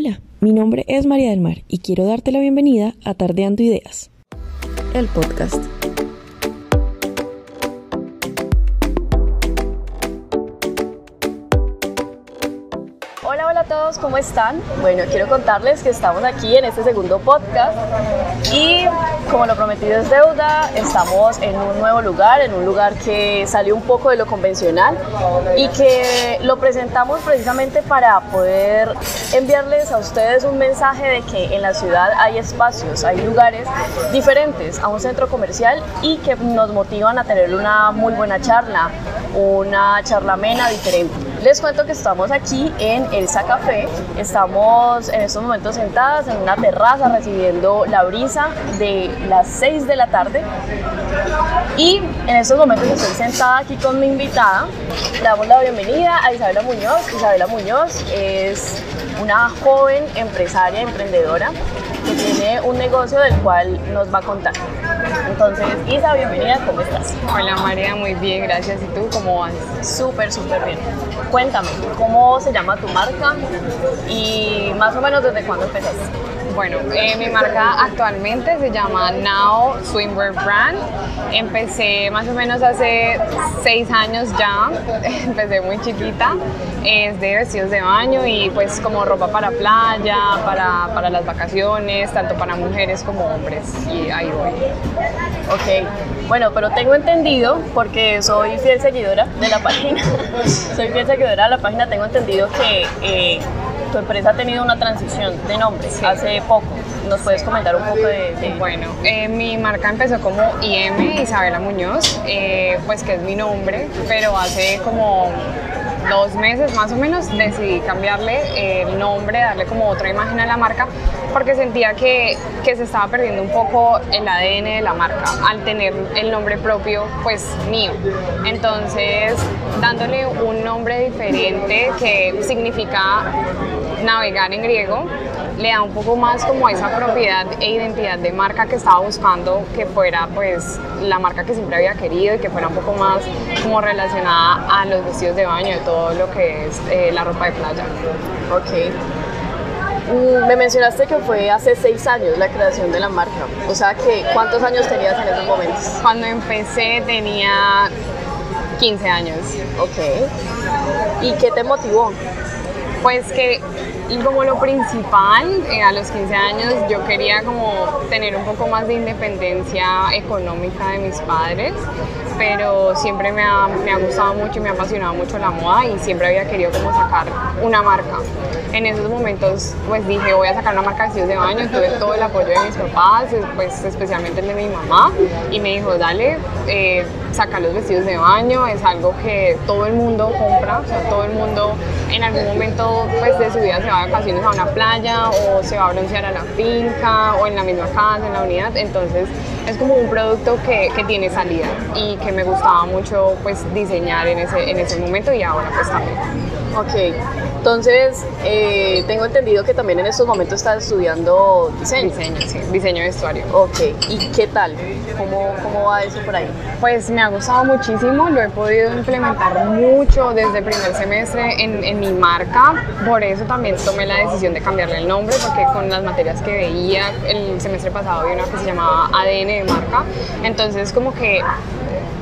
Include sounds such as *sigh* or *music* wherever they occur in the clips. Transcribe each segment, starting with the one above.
Hola, mi nombre es María del Mar y quiero darte la bienvenida a Tardeando Ideas, el podcast. Todos, ¿cómo están? Bueno, quiero contarles que estamos aquí en este segundo podcast y como lo prometido es deuda, estamos en un nuevo lugar, en un lugar que salió un poco de lo convencional y que lo presentamos precisamente para poder enviarles a ustedes un mensaje de que en la ciudad hay espacios, hay lugares diferentes a un centro comercial y que nos motivan a tener una muy buena charla, una charla amena diferente. Les cuento que estamos aquí en Elsa Café, estamos en estos momentos sentadas en una terraza recibiendo la brisa de las 6 de la tarde y en estos momentos estoy sentada aquí con mi invitada. Damos la bienvenida a Isabela Muñoz. Isabela Muñoz es una joven empresaria, emprendedora que tiene un negocio del cual nos va a contar. Entonces, Isa, bienvenida, ¿cómo estás? Hola María, muy bien, gracias. ¿Y tú cómo vas? Súper, súper bien. Cuéntame, ¿cómo se llama tu marca y más o menos desde cuándo empezaste? Bueno, eh, mi marca actualmente se llama Now Swimwear Brand. Empecé más o menos hace seis años ya, *laughs* empecé muy chiquita, es de vestidos de baño y pues como ropa para playa, para, para las vacaciones, tanto para mujeres como hombres y ahí voy. Ok, bueno, pero tengo entendido, porque soy fiel seguidora de la página, *laughs* soy fiel seguidora de la página, tengo entendido que eh, tu empresa ha tenido una transición de nombre hace poco. ¿Nos puedes comentar un poco de...? de... Bueno, eh, mi marca empezó como IM, Isabela Muñoz, eh, pues que es mi nombre, pero hace como dos meses más o menos decidí cambiarle el nombre, darle como otra imagen a la marca, porque sentía que, que, se estaba perdiendo un poco el ADN de la marca al tener el nombre propio, pues mío. Entonces, dándole un nombre diferente que significa navegar en griego, le da un poco más como esa propiedad e identidad de marca que estaba buscando que fuera pues la marca que siempre había querido y que fuera un poco más como relacionada a los vestidos de baño, de todo lo que es eh, la ropa de playa. Ok. Mm, me mencionaste que fue hace seis años la creación de la marca. O sea, que ¿cuántos años tenías en esos momentos? Cuando empecé tenía 15 años. Ok. ¿Y qué te motivó? Pues que como lo principal, eh, a los 15 años yo quería como tener un poco más de independencia económica de mis padres, pero siempre me ha, me ha gustado mucho y me ha apasionado mucho la moda y siempre había querido como sacar una marca. En esos momentos pues dije voy a sacar una marca de vestidos de baño, tuve todo el apoyo de mis papás, pues especialmente el de mi mamá y me dijo dale, eh, saca los vestidos de baño, es algo que todo el mundo compra, o sea, todo el mundo en algún momento pues, de su vida se va de vacaciones a una playa o se va a broncear a la finca o en la misma casa, en la unidad, entonces es como un producto que, que tiene salida y que me gustaba mucho pues diseñar en ese, en ese momento y ahora pues también. Ok, entonces eh, tengo entendido que también en estos momentos estás estudiando diseño. Diseño, sí, diseño de vestuario. Ok, ¿y qué tal? ¿Cómo, ¿Cómo va eso por ahí? Pues me ha gustado muchísimo, lo he podido implementar mucho desde el primer semestre en, en mi marca, por eso también tomé la decisión de cambiarle el nombre, porque con las materias que veía el semestre pasado había una que se llamaba ADN de marca, entonces como que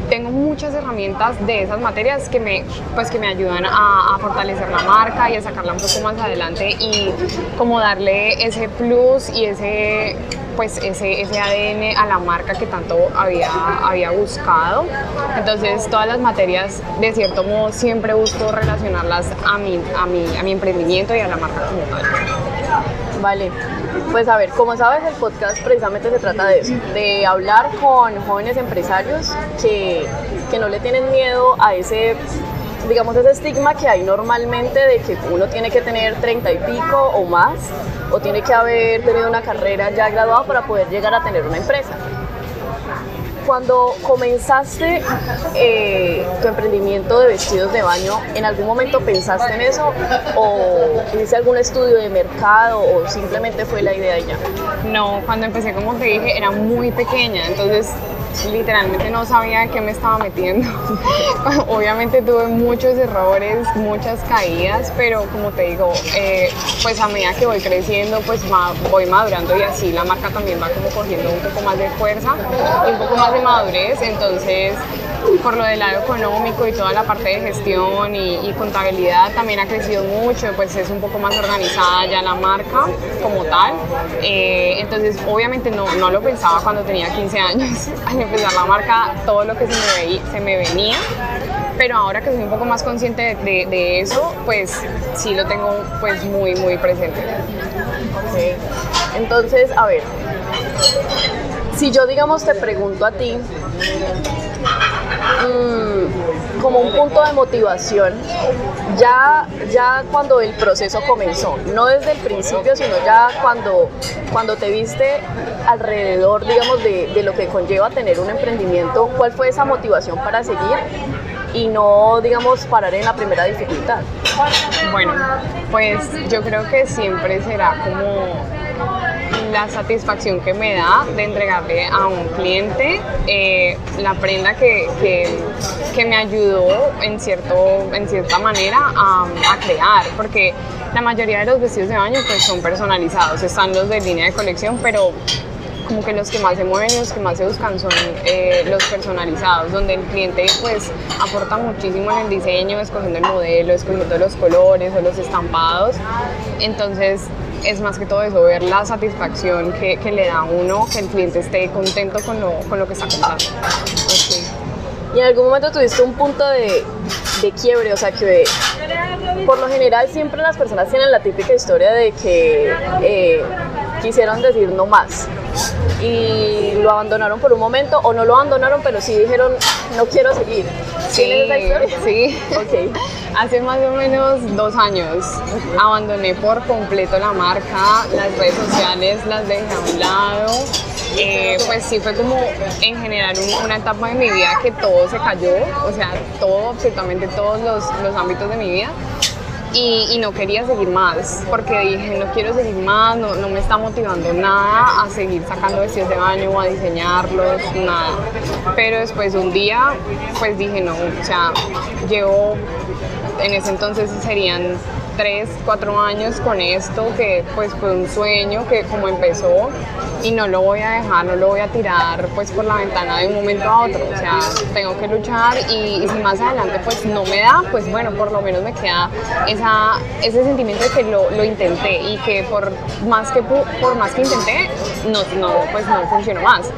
tengo muchas herramientas de esas materias que me, pues que me ayudan a, fortalecer la marca y a sacarla un poco más adelante y como darle ese plus y ese pues ese, ese ADN a la marca que tanto había, había buscado. Entonces todas las materias de cierto modo siempre busco relacionarlas a mi, a mi, a mi emprendimiento y a la marca como tal. Vale, pues a ver, como sabes, el podcast precisamente se trata de eso, de hablar con jóvenes empresarios que, que no le tienen miedo a ese digamos, ese estigma que hay normalmente de que uno tiene que tener 30 y pico o más, o tiene que haber tenido una carrera ya graduada para poder llegar a tener una empresa. Cuando comenzaste eh, tu emprendimiento de vestidos de baño, ¿en algún momento pensaste en eso? ¿O hiciste algún estudio de mercado o simplemente fue la idea ya? No, cuando empecé, como te dije, era muy pequeña, entonces literalmente no sabía qué me estaba metiendo. *laughs* Obviamente tuve muchos errores, muchas caídas, pero como te digo, eh, pues a medida que voy creciendo, pues voy madurando y así la marca también va como cogiendo un poco más de fuerza y un poco más de madurez. Entonces, por lo del lado económico y toda la parte de gestión y, contabilidad también ha crecido mucho, pues es un poco más organizada ya la marca como tal. Eh, entonces, obviamente no, no, lo pensaba cuando tenía 15 años. *laughs* Al empezar la marca, todo lo que se me, se me venía pero ahora que soy un poco más consciente de, de, eso, pues sí lo tengo pues muy, muy presente. Okay. Entonces, a ver, si yo digamos te pregunto a ti, Mm, como un punto de motivación ya, ya cuando el proceso comenzó, no desde el principio, sino ya cuando, cuando te viste alrededor, digamos, de, de lo que conlleva tener un emprendimiento, ¿cuál fue esa motivación para seguir y no, digamos, parar en la primera dificultad? Bueno, pues yo creo que siempre será como la satisfacción que me da de entregarle a un cliente eh, la prenda que, que, me ayudó en, cierto, en cierta manera a, crear, porque la mayoría de los vestidos de baño pues, son personalizados, están los de línea de colección, pero como que los que más se mueven los que más se buscan son eh, los personalizados, donde el cliente pues aporta muchísimo en el diseño, escogiendo el modelo, escogiendo los colores o los estampados. Entonces es más que todo eso, ver la satisfacción que, le da a uno, que el cliente esté contento con lo, con lo que está comprando. ¿Y en algún momento tuviste un punto de, de quiebre? O sea, que por lo general siempre las personas tienen la típica historia de que eh, quisieron decir no más y lo abandonaron por un momento o no lo abandonaron pero sí dijeron no quiero seguir. Sí? Sí. *laughs* Okay. Hace más o menos dos años abandoné por completo la marca, las redes sociales las dejé a un lado. Eh, pues sí fue como en general una etapa de mi vida que todo se cayó, o sea, todo, absolutamente todos los, los ámbitos de mi vida y, no quería seguir más, porque dije, no quiero seguir más, no, no, me está motivando nada a seguir sacando vestidos de baño o a diseñarlos, nada. Pero después un día, pues dije, no, o sea, llevo, en ese entonces serían tres, cuatro años con esto, que pues fue un sueño que como empezó y no lo voy a dejar, no lo voy a tirar pues por la ventana de un momento a otro, o sea, tengo que luchar y, si más adelante pues no me da, pues bueno, por lo menos me queda esa, ese sentimiento de que lo, lo intenté y que por más que, por más que intenté, no, no, pues no funcionó más,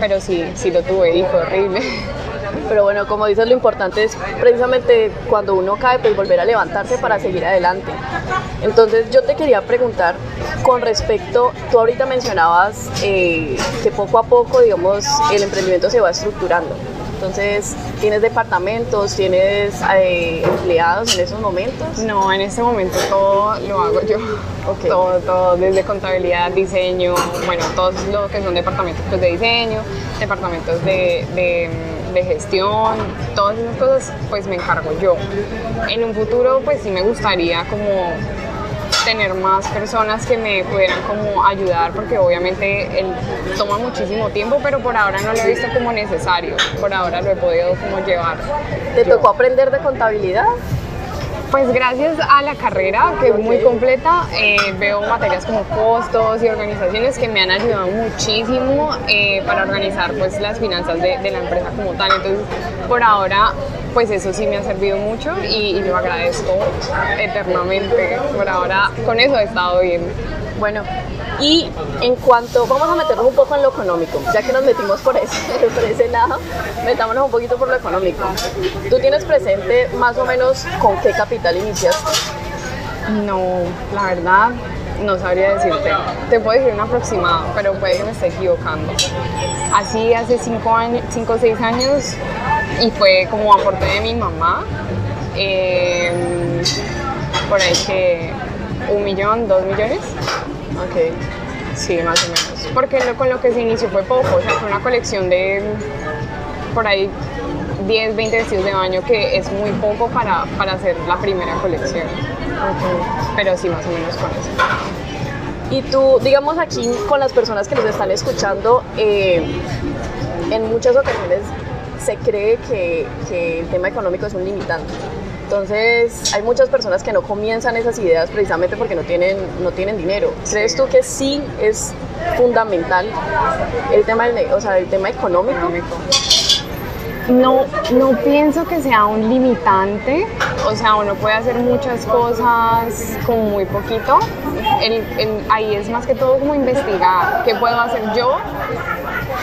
pero sí, sí lo tuve y fue horrible. *laughs* Pero bueno, como dices, lo importante es precisamente cuando uno cae, pues volver a levantarse para seguir adelante. Entonces yo te quería preguntar con respecto, tú ahorita mencionabas eh, que poco a poco, digamos, el emprendimiento se va estructurando. Entonces, ¿tienes departamentos, tienes eh, empleados en esos momentos? No, en este momento todo lo hago yo. Todo, todo, desde contabilidad, diseño, bueno, todos lo que son departamentos pues, de diseño, departamentos de de gestión, todas esas cosas, pues me encargo yo. En un futuro, pues sí me gustaría como tener más personas que me pudieran como ayudar porque obviamente él toma muchísimo tiempo pero por ahora no lo he visto como necesario por ahora lo he podido como llevar ¿te tocó aprender de contabilidad? Pues gracias a la carrera, que es muy completa, eh, veo materias como costos y organizaciones que me han ayudado muchísimo eh, para organizar pues, las finanzas de, la empresa como tal. Entonces, por ahora, pues eso sí me ha servido mucho y, y lo agradezco eternamente. Por ahora, con eso he estado bien. Bueno, y en cuanto, vamos a meternos un poco en lo económico, ya que nos metimos por ese, *laughs* por ese lado, metámonos un poquito por lo económico. ¿Tú tienes presente más o menos con qué capital iniciaste? No, la verdad, no sabría decirte. Te puedo decir un aproximado, pero puede que me esté equivocando. Así hace 5 o 6 años y fue como aporte de mi mamá. Em, por ahí que un millón, dos millones. Ok. Sí, más o menos. Porque con lo que se inició fue poco, o sea, fue una colección de por ahí 10, 20 vestidos de baño que es muy poco para, para hacer la primera colección. Pero sí, más o menos con eso. Y tú, digamos aquí con las personas que nos están escuchando, eh, en muchas ocasiones se cree que, que el tema económico es un limitante. Entonces, hay muchas personas que no comienzan esas ideas precisamente porque no tienen, no tienen dinero. ¿Crees tú que sí es fundamental el tema, del, o sea, el tema económico? No, no pienso que sea un limitante, o sea, uno puede hacer muchas cosas con muy poquito. ahí es más que todo como investigar qué puedo hacer yo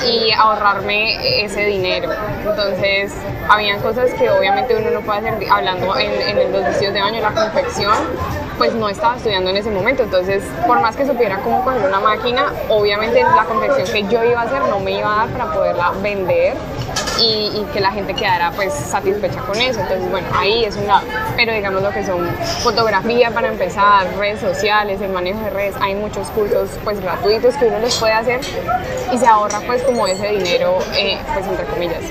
y ahorrarme ese dinero. Entonces, habían cosas que obviamente uno no puede hacer, hablando en, los vestidos de baño, la confección, pues no estaba estudiando en ese momento. Entonces, por más que supiera cómo coger una máquina, obviamente la confección que yo iba a hacer no me iba a dar para poderla vender y, que la gente quedara pues satisfecha con eso. Entonces, bueno, ahí es un lado. Pero digamos lo que son fotografía para empezar, redes sociales, el manejo de redes, hay muchos cursos pues gratuitos que uno los puede hacer y se ahorra pues como ese dinero, eh, pues entre comillas.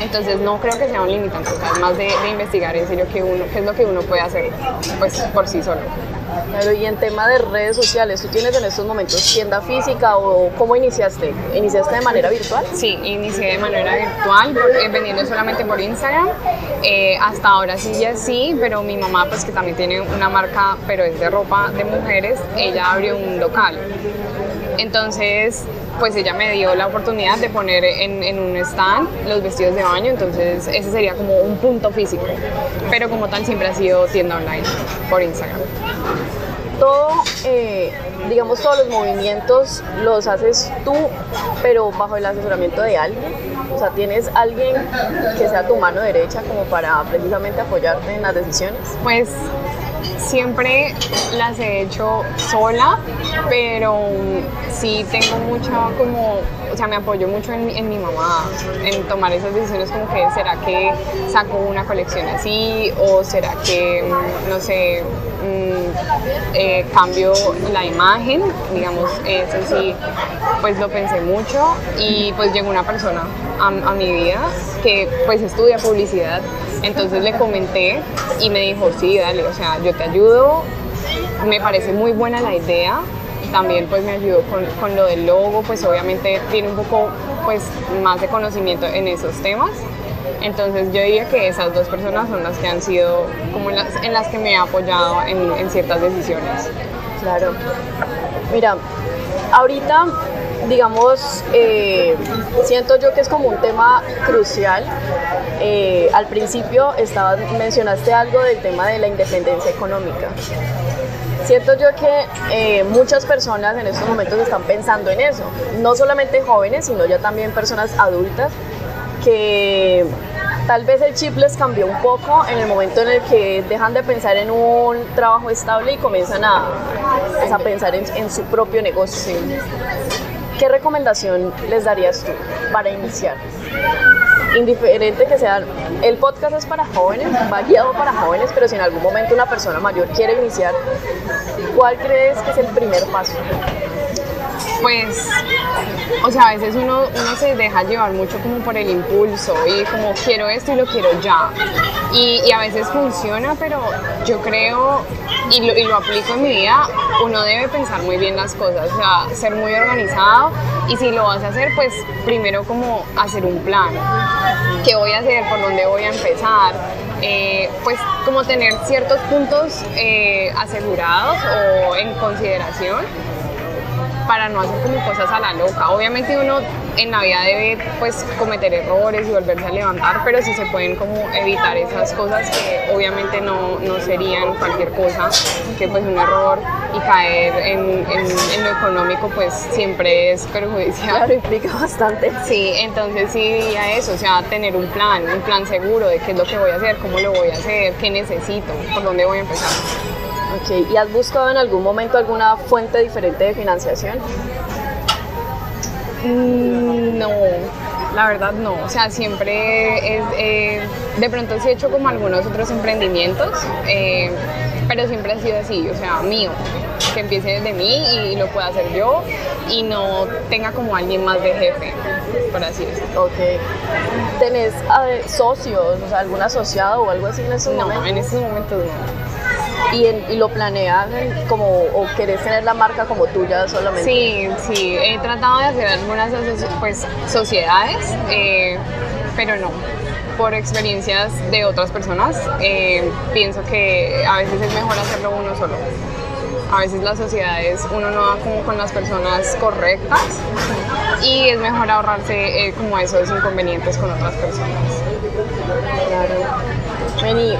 Entonces no creo que sea un limitante, o más de, investigar en serio qué, uno, qué es lo que uno puede hacer pues por sí solo. Claro, y en tema de redes sociales, ¿tú tienes en estos momentos tienda física o cómo iniciaste? ¿Iniciaste de manera virtual? Sí, inicié de manera virtual, eh, vendiendo solamente por Instagram. Eh, hasta ahora sí ya sí, pero mi mamá, pues que también tiene una marca, pero es de ropa de mujeres, ella abrió un local. Entonces, pues ella me dio la oportunidad de poner en, un stand los vestidos de baño, entonces ese sería como un punto físico, pero como tal siempre ha sido tienda online por Instagram. Todo, eh, digamos, todos los movimientos los haces tú, pero bajo el asesoramiento de alguien. O sea, ¿tienes alguien que sea tu mano derecha como para precisamente apoyarte en las decisiones? Pues siempre las he hecho sola, pero sí tengo mucha como, o sea, me apoyo mucho en, mi mamá, en tomar esas decisiones como que, ¿será que saco una colección así? ¿O será que, no sé, mm, eh, cambio la imagen? Digamos, eso sí, pues lo pensé mucho y pues llegó una persona a, a mi vida que pues estudia publicidad entonces le comenté y me dijo, sí, dale, o sea, yo te ayudo, me parece muy buena la idea. También pues me ayudó con, lo del logo, pues obviamente tiene un poco pues más de conocimiento en esos temas. Entonces yo diría que esas dos personas son las que han sido como las, en las que me he apoyado en, en ciertas decisiones. Claro. Mira, ahorita digamos, eh, siento yo que es como un tema crucial. Eh, al principio estaba, mencionaste algo del tema de la independencia económica. Siento yo que eh, muchas personas en estos momentos están pensando en eso, no solamente jóvenes, sino ya también personas adultas que tal vez el chip les cambió un poco en el momento en el que dejan de pensar en un trabajo estable y comienzan a, pues, a pensar en, en, su propio negocio. ¿Qué recomendación les darías tú para iniciar? Indiferente que sea, el podcast es para jóvenes, va guiado para jóvenes, pero si en algún momento una persona mayor quiere iniciar, ¿cuál crees que es el primer paso? Pues, o sea, a veces uno, uno se deja llevar mucho como por el impulso y como quiero esto y lo quiero ya. Y, y a veces funciona, pero yo creo y lo, y lo aplico en mi vida, uno debe pensar muy bien las cosas, o sea, ser muy organizado y si lo vas a hacer, pues primero como hacer un plan. ¿Qué voy a hacer? ¿Por dónde voy a empezar? Eh, pues como tener ciertos puntos eh, asegurados o en consideración para no hacer como cosas a la loca. Obviamente uno en la vida debe pues cometer errores y volverse a levantar, pero si se pueden como evitar esas cosas que obviamente no, no serían cualquier cosa, que pues un error y caer en, en, lo económico pues siempre es perjudicial. Claro, implica bastante. Sí, entonces sí diría eso, o sea, tener un plan, un plan seguro de qué es lo que voy a hacer, cómo lo voy a hacer, qué necesito, por dónde voy a empezar. ¿y has buscado en algún momento alguna fuente diferente de financiación? Mm, no, la verdad no. O sea, siempre es, eh, de pronto sí he hecho como algunos otros emprendimientos, eh, pero siempre ha sido así, o sea, mío, que empiece desde mí y lo pueda hacer yo y no tenga como alguien más de jefe, por así decirlo. Ok. ¿Tenés eh, socios, o sea, algún asociado o algo así en estos no, momentos? en estos momentos no. ¿Y, en- y lo planeas en como, o querés tener la marca como tuya solamente? Sí, sí, he tratado de hacer algunas pues, sociedades, eh, pero no. Por experiencias de otras personas, eh, pienso que a veces es mejor hacerlo uno solo. A veces las sociedades uno no va como con las personas correctas y es mejor ahorrarse eh, como esos inconvenientes con otras personas. Claro. Vení,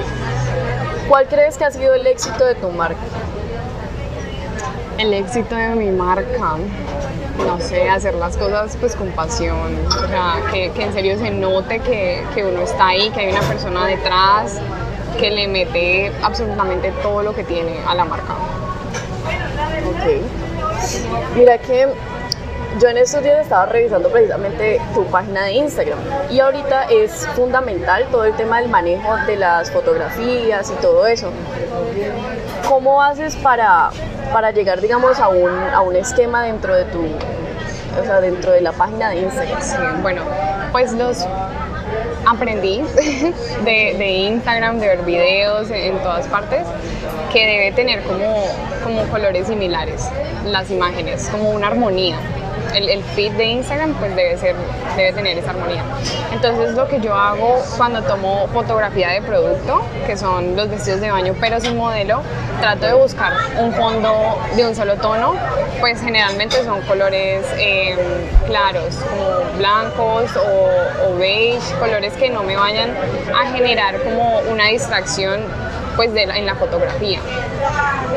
¿cuál crees que ha sido el éxito de tu marca? El éxito de mi marca, no sé, hacer las cosas pues con pasión, o sea, que, en serio se note que, que uno está ahí, que hay una persona detrás, que le mete absolutamente todo lo que tiene a la marca. Ok. Mira que yo en estos días estaba revisando precisamente tu página de Instagram y ahorita es fundamental todo el tema del manejo de las fotografías y todo eso. ¿Cómo haces para, para llegar, digamos, a un, a un esquema dentro de tu, o sea, dentro de la página de Instagram? Bueno, pues los aprendí *laughs* de, de Instagram, de ver videos en todas partes, que debe tener como, como colores similares las imágenes, como una armonía. El, el feed de Instagram pues debe, ser, debe tener esa armonía. Entonces lo que yo hago cuando tomo fotografía de producto, que son los vestidos de baño pero sin modelo, trato de buscar un fondo de un solo tono, pues generalmente son colores eh, claros, como blancos o, o beige, colores que no me vayan a generar como una distracción pues de la- en la fotografía.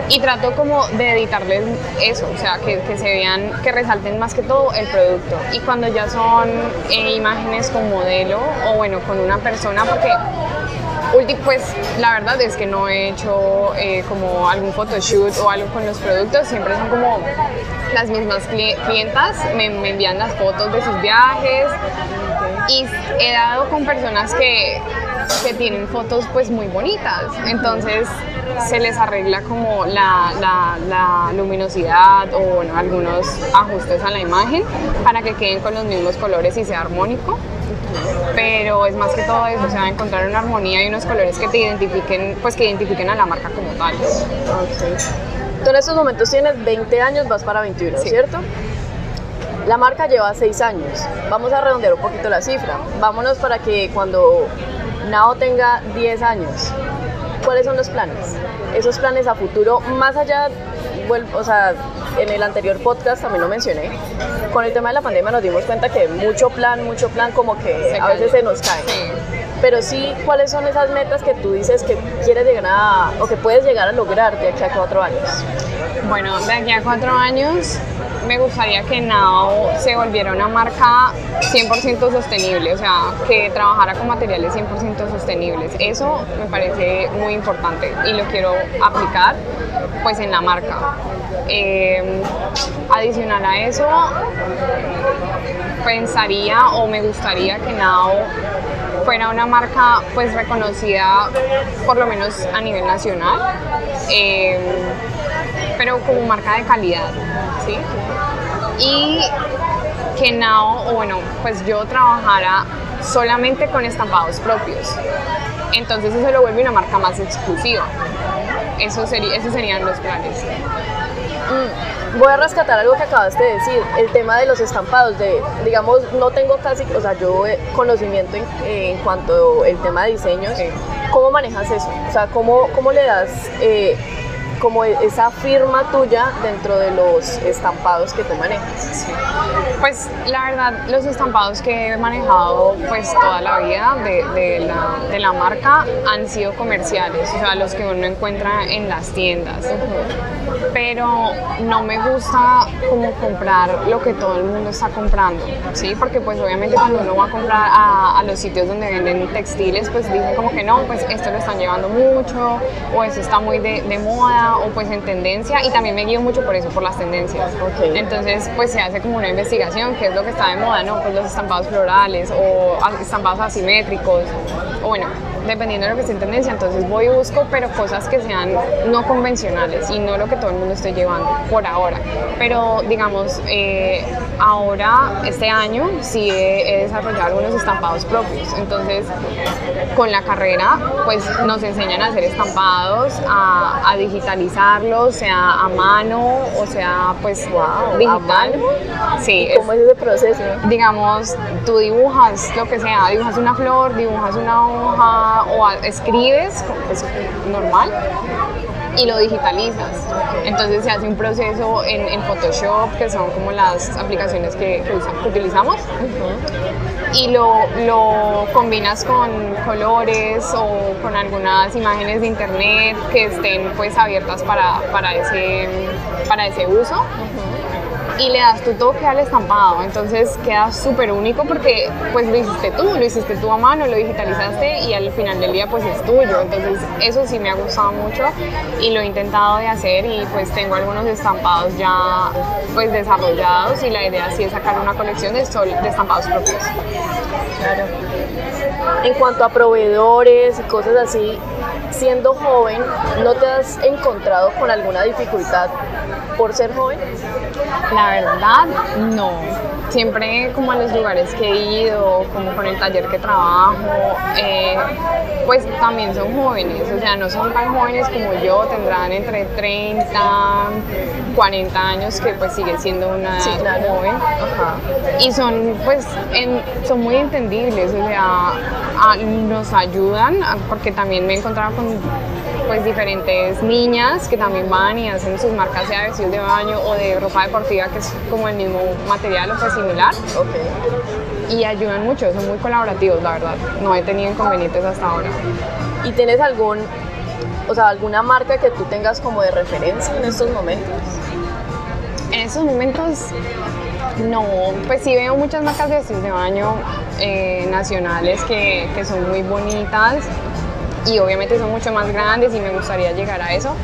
Y trato como de editarles eso, o sea, que, que se vean, que resalten más que todo el producto. Y cuando ya son eh, imágenes con modelo o bueno, con una persona, porque pues la verdad es que no he hecho eh, como algún photoshoot o algo con los productos, siempre son como las mismas cli- clientas, me, me envían las fotos de sus viajes y he dado con personas que, que tienen fotos pues muy bonitas, entonces se les arregla como la, la- la luminosidad o bueno, algunos ajustes a la imagen para que queden con los mismos colores y sea armónico. Pero es más que todo eso, o sea, encontrar una armonía y unos colores que te identifiquen, pues que identifiquen a la marca como tal. Ok. Tú en estos momentos tienes 20 años, vas para 21, Sí. ¿cierto? La marca lleva 6 años. Vamos a redondear un poquito la cifra. Vámonos para que cuando Nao tenga 10 años, ¿cuáles son los planes? Esos planes a futuro, más allá, o sea, en el anterior podcast también lo mencioné, con el tema de la pandemia nos dimos cuenta que mucho plan, mucho plan como que a veces se nos cae. Pero sí, ¿cuáles son esas metas que tú dices que quieres llegar a, o que puedes llegar a lograr de aquí a cuatro años? Bueno, de aquí a cuatro años me gustaría que Now se volviera una marca 100% sostenible, o sea, que trabajara con materiales 100% sostenibles. Eso me parece muy importante y lo quiero aplicar pues en la marca. Eh, adicional a eso, pensaría o me gustaría que Now fuera una marca pues reconocida por lo menos a nivel nacional, eh, pero como marca de calidad, ¿sí? Y que Now, o bueno, pues yo trabajara solamente con estampados propios. Entonces eso lo vuelve una marca más exclusiva. Eso sería, esos serían los planes. Mm, Voy a rescatar algo que acabaste de decir, el tema de los estampados, de, digamos, no tengo casi, o sea, yo eh, conocimiento en, en cuanto al tema de diseños, Sí. ¿cómo manejas eso? O sea, ¿cómo, cómo le das eh, como esa firma tuya dentro de los estampados que tú manejas? Pues la verdad, los estampados que he manejado pues toda la vida de, de la, de la marca han sido comerciales, o sea, los que uno encuentra en las tiendas. Pero no me gusta como comprar lo que todo el mundo está comprando, ¿sí? Porque pues obviamente cuando uno va a comprar a, a los sitios donde venden textiles, pues dicen como que no, pues esto lo están llevando mucho, o esto está muy de, de moda, o pues en tendencia, y también me guío mucho por eso, por las tendencias. Entonces, pues se hace como una investigación, qué es lo que está de moda, ¿no? Pues los estampados florales o estampados asimétricos, o bueno, dependiendo de lo que esté en tendencia, entonces voy y busco, pero cosas que sean no convencionales y no lo que todo el mundo esté llevando por ahora. Pero digamos, eh, ahora, este año, sí he, he desarrollado algunos estampados propios. Entonces, con la carrera, pues nos enseñan a hacer estampados, a, a digitalizarlos, sea a mano o sea, pues Wow, digital. ¿a Sí, es- ¿Cómo es ese proceso? digamos, tú dibujas lo que sea, dibujas una flor, dibujas una hoja o a- escribes, pues normal, y lo digitalizas. Entonces se hace un proceso en, en Photoshop, que son como las aplicaciones que, que usa- que utilizamos, y lo, lo combinas con colores o con algunas imágenes de internet que estén pues abiertas para, para, ese, para ese uso y le das tu toque al estampado, entonces queda súper único porque pues lo hiciste tú, lo hiciste tú a mano, lo digitalizaste y al final del día pues es tuyo, entonces eso sí me ha gustado mucho y lo he intentado de hacer y pues tengo algunos estampados ya pues desarrollados y la idea sí es sacar una colección de, sol- de estampados propios. Claro. En cuanto a proveedores y cosas así, siendo joven, ¿no te has encontrado con alguna dificultad por ser joven? La verdad, no. Siempre como a los lugares que he ido, como con el taller que trabajo, eh, pues también son jóvenes, o sea, no son tan jóvenes como yo, tendrán entre 30, 40 años, que pues sigue siendo una Sí, claro. joven. Ajá. Y son, pues, en- son muy entendibles, o sea, a- nos ayudan, a- porque también me he encontrado con pues diferentes niñas que también van y hacen sus marcas sea de vestidos de baño o de ropa deportiva que es como el mismo material o pues similar Ok. y ayudan mucho, son muy colaborativos la verdad, no he tenido inconvenientes hasta ahora. ¿Y tienes algún, o sea, alguna marca que tú tengas como de referencia en estos momentos? En estos momentos, no, pues sí veo muchas marcas de vestidos de baño eh, nacionales que, que son muy bonitas y obviamente son mucho más grandes y me gustaría llegar a eso,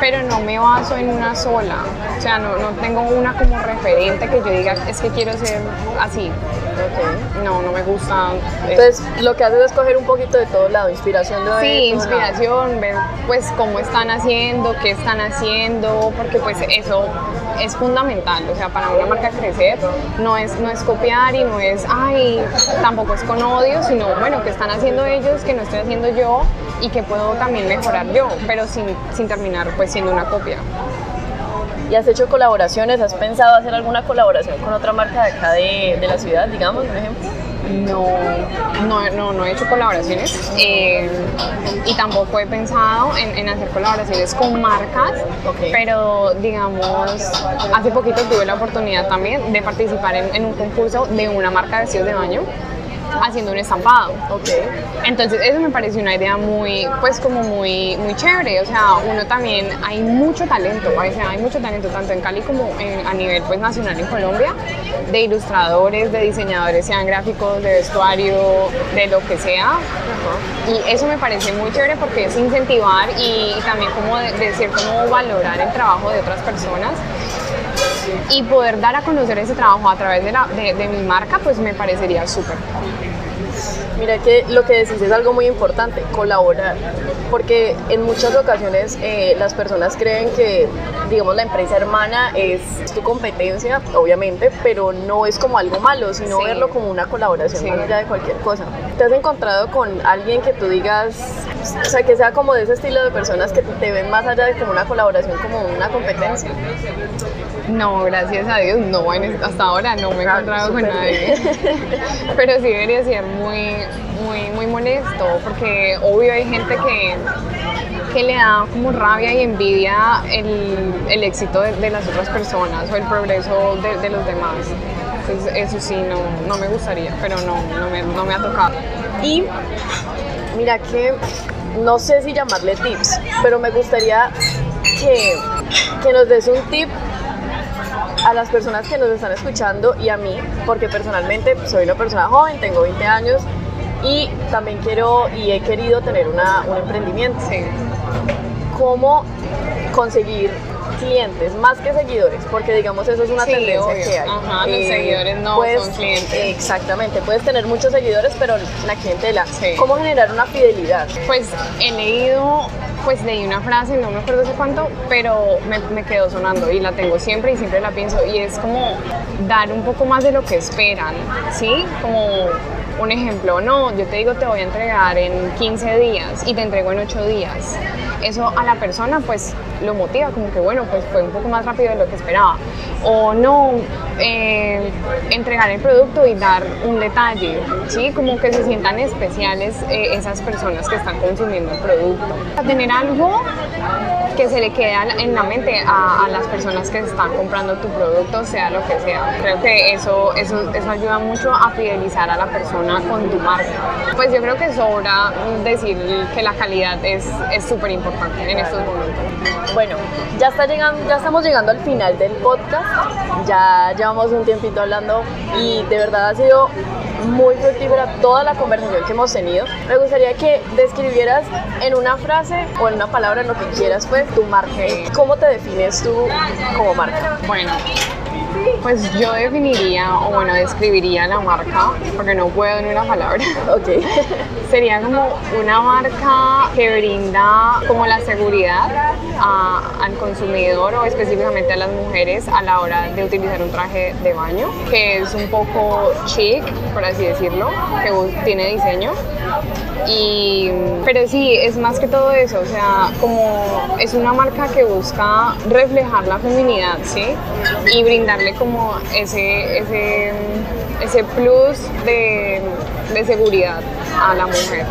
pero no me baso en una sola, o sea, no, no tengo una como referente que yo diga, es que quiero ser así, Ok. no, no me gusta. eh, Entonces, lo que haces es coger un poquito de todo lado, inspiración de Sí, lado. inspiración, ver pues cómo están haciendo, qué están haciendo, porque pues eso es fundamental, o sea, para una marca crecer no es, no es copiar y no es, ay, tampoco es con odio, sino bueno, qué están haciendo ellos, que no estoy haciendo yo y que puedo también mejorar yo, pero sin, sin terminar pues siendo una copia. ¿Y has hecho colaboraciones? ¿Has pensado hacer alguna colaboración con otra marca de acá de, de la ciudad, digamos, por ejemplo? No, no, no, no he hecho colaboraciones eh, y tampoco he pensado en, en hacer colaboraciones con marcas, pero digamos, hace poquito tuve la oportunidad también de participar en, en un concurso de una marca de vestidos de baño haciendo un estampado. Ok. Entonces eso me pareció una idea muy, pues como muy, muy chévere, o sea, uno también, hay mucho talento, o sea, hay mucho talento tanto en Cali como en- a nivel pues nacional en Colombia, de ilustradores, de diseñadores, sean gráficos, de vestuario, de lo que sea, y eso me parece muy chévere porque es incentivar y, también como de, de cierto modo valorar el trabajo de otras personas y poder dar a conocer ese trabajo a través de, la, de, de mi marca, pues me parecería súper. Mira que lo que decís es algo muy importante, colaborar, porque en muchas ocasiones eh, las personas creen que, digamos, la empresa hermana es tu competencia, obviamente, pero no es como algo malo, sino Sí. verlo como una colaboración Sí. más allá de cualquier cosa. ¿Te has encontrado con alguien que tú digas, o sea, que sea como de ese estilo de personas que te ven más allá de como una colaboración, como una competencia? No, gracias a Dios, no, hasta ahora no me he Ah, encontrado con nadie. *laughs* Pero sí debería ser muy, muy, muy molesto, porque obvio hay gente que, que le da como rabia y envidia el, el éxito de, de las otras personas o el progreso de, de los demás. Entonces eso sí, no, no me gustaría, pero no, no me, no me ha tocado. Y mira que no sé si llamarle tips, pero me gustaría que, que nos des un tip a las personas que nos están escuchando y a mí, porque personalmente soy una persona joven, tengo 20 años y también quiero y he querido tener una, un emprendimiento. Sí. ¿Cómo conseguir clientes más que seguidores, porque digamos eso es una Sí, tendencia obvio. que hay. Ajá, los seguidores no son clientes. Exactamente, puedes tener muchos seguidores, pero la clientela. Sí. ¿Cómo generar una fidelidad? Pues he leído, pues leí una frase, no me acuerdo hace cuánto, pero me, me quedó sonando y la tengo siempre y siempre la pienso y es como dar un poco más de lo que esperan, ¿sí? Como un ejemplo, no, yo te digo te voy a entregar en 15 días y te entrego en 8 días. Eso a la persona pues lo motiva, como que bueno, pues fue un poco más rápido de lo que esperaba. O no, eh, entregar el producto y dar un detalle, ¿sí? Como que se sientan especiales eh, esas personas que están consumiendo el producto. Tener algo que se le quede a la- en la mente a, a las personas que están comprando tu producto, sea lo que sea. Creo que eso, eso, eso ayuda mucho a fidelizar a la persona con tu marca. Pues yo creo que sobra decir que la calidad es es súper importante en estos momentos. Bueno, ya, está llegando, ya estamos llegando al final del podcast. Ya llevamos un tiempito hablando y de verdad ha sido muy fructífera toda la conversación que hemos tenido. Me gustaría que describieras en una frase o en una palabra, en lo que quieras, pues, tu marca. ¿Cómo te defines tú como marca? Bueno, pues yo definiría, o bueno, describiría la marca, porque no puedo en una palabra. Ok. *laughs* Sería como una marca que brinda como la seguridad a- al consumidor o específicamente a las mujeres a la hora de utilizar un traje de baño, que es un poco chic, por así decirlo, que tiene diseño. Pero sí, es más que todo eso, o sea, como es una marca que busca reflejar la feminidad, ¿sí? Y brindarle como ese, ese, ese plus de, de seguridad a la mujer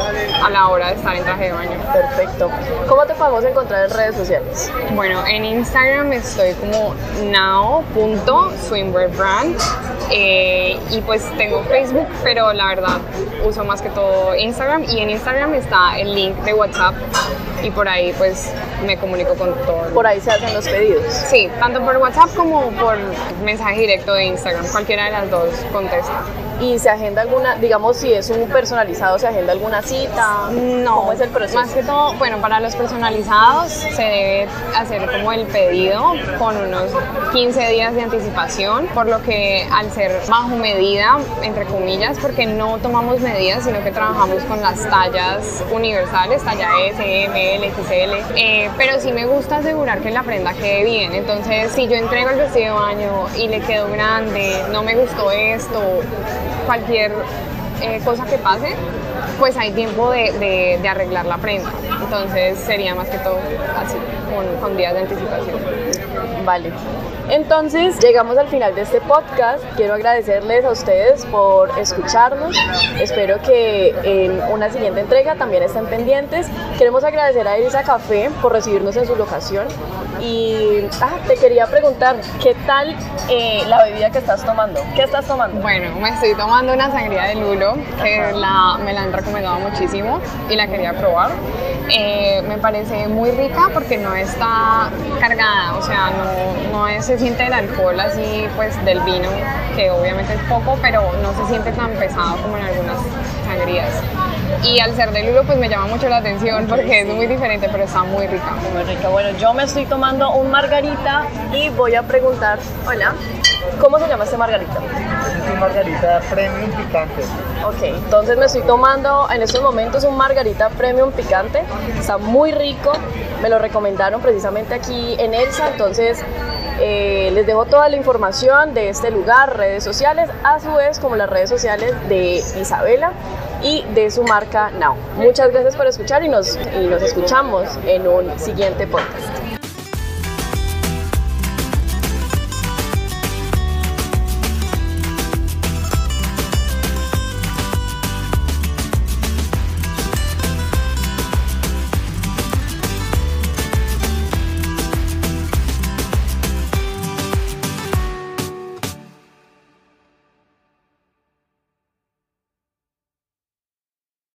a la hora de estar en traje de baño. Perfecto. ¿Cómo te podemos encontrar en redes sociales? Bueno, en Instagram estoy como now.swimwearbrand eh, y pues tengo Facebook, pero la verdad uso más que todo Instagram y en Instagram está el link de WhatsApp y por ahí pues me comunico con todo. Por ahí se hacen los pedidos. Sí, tanto por WhatsApp como por mensaje directo de Instagram, cualquiera de las dos contesta. ¿Y se agenda alguna, digamos, si es un personalizado, se agenda alguna cita? No, ¿Cómo es el proceso? Más que todo, bueno, para los personalizados se debe hacer como el pedido con unos 15 días de anticipación, por lo que al ser bajo medida, entre comillas, porque no tomamos medidas, sino que trabajamos con las tallas universales, talla S, M, L, XL, eh, pero sí me gusta asegurar que la prenda quede bien, entonces si yo entrego el vestido de baño y le quedó grande, no me gustó esto, cualquier eh, cosa que pase, pues hay tiempo de, de- arreglar la prenda. Entonces sería más que todo así, con días de anticipación. Vale. Entonces, llegamos al final de este podcast. Quiero agradecerles a ustedes por escucharnos. Espero que en una siguiente entrega también estén pendientes. Queremos agradecer a Elisa Café por recibirnos en su locación. Y ah, te quería preguntar, ¿qué tal eh, la bebida que estás tomando? ¿Qué estás tomando? Bueno, me estoy tomando una sangría de lulo que la, me la han recomendado muchísimo y la quería probar. Eh, me parece muy rica porque no está cargada, o sea, no, no es- se siente el alcohol así pues del vino, que obviamente es poco, pero no se siente tan pesado como en algunas sangrías. Y al ser de lulo pues me llama mucho la atención porque es muy diferente, pero está muy rica. Muy rica. Bueno, yo me estoy tomando un margarita y voy a preguntar, hola, ¿cómo se llama este margarita? Un margarita premium picante. Ok, entonces me estoy tomando en estos momentos un margarita premium picante. Está muy rico. Me lo recomendaron precisamente aquí en Elsa. Entonces eh, les dejo toda la información de este lugar, redes sociales, a su vez como las redes sociales de Isabela y de su marca Now. Muchas gracias por escuchar y nos, y nos escuchamos en un siguiente podcast.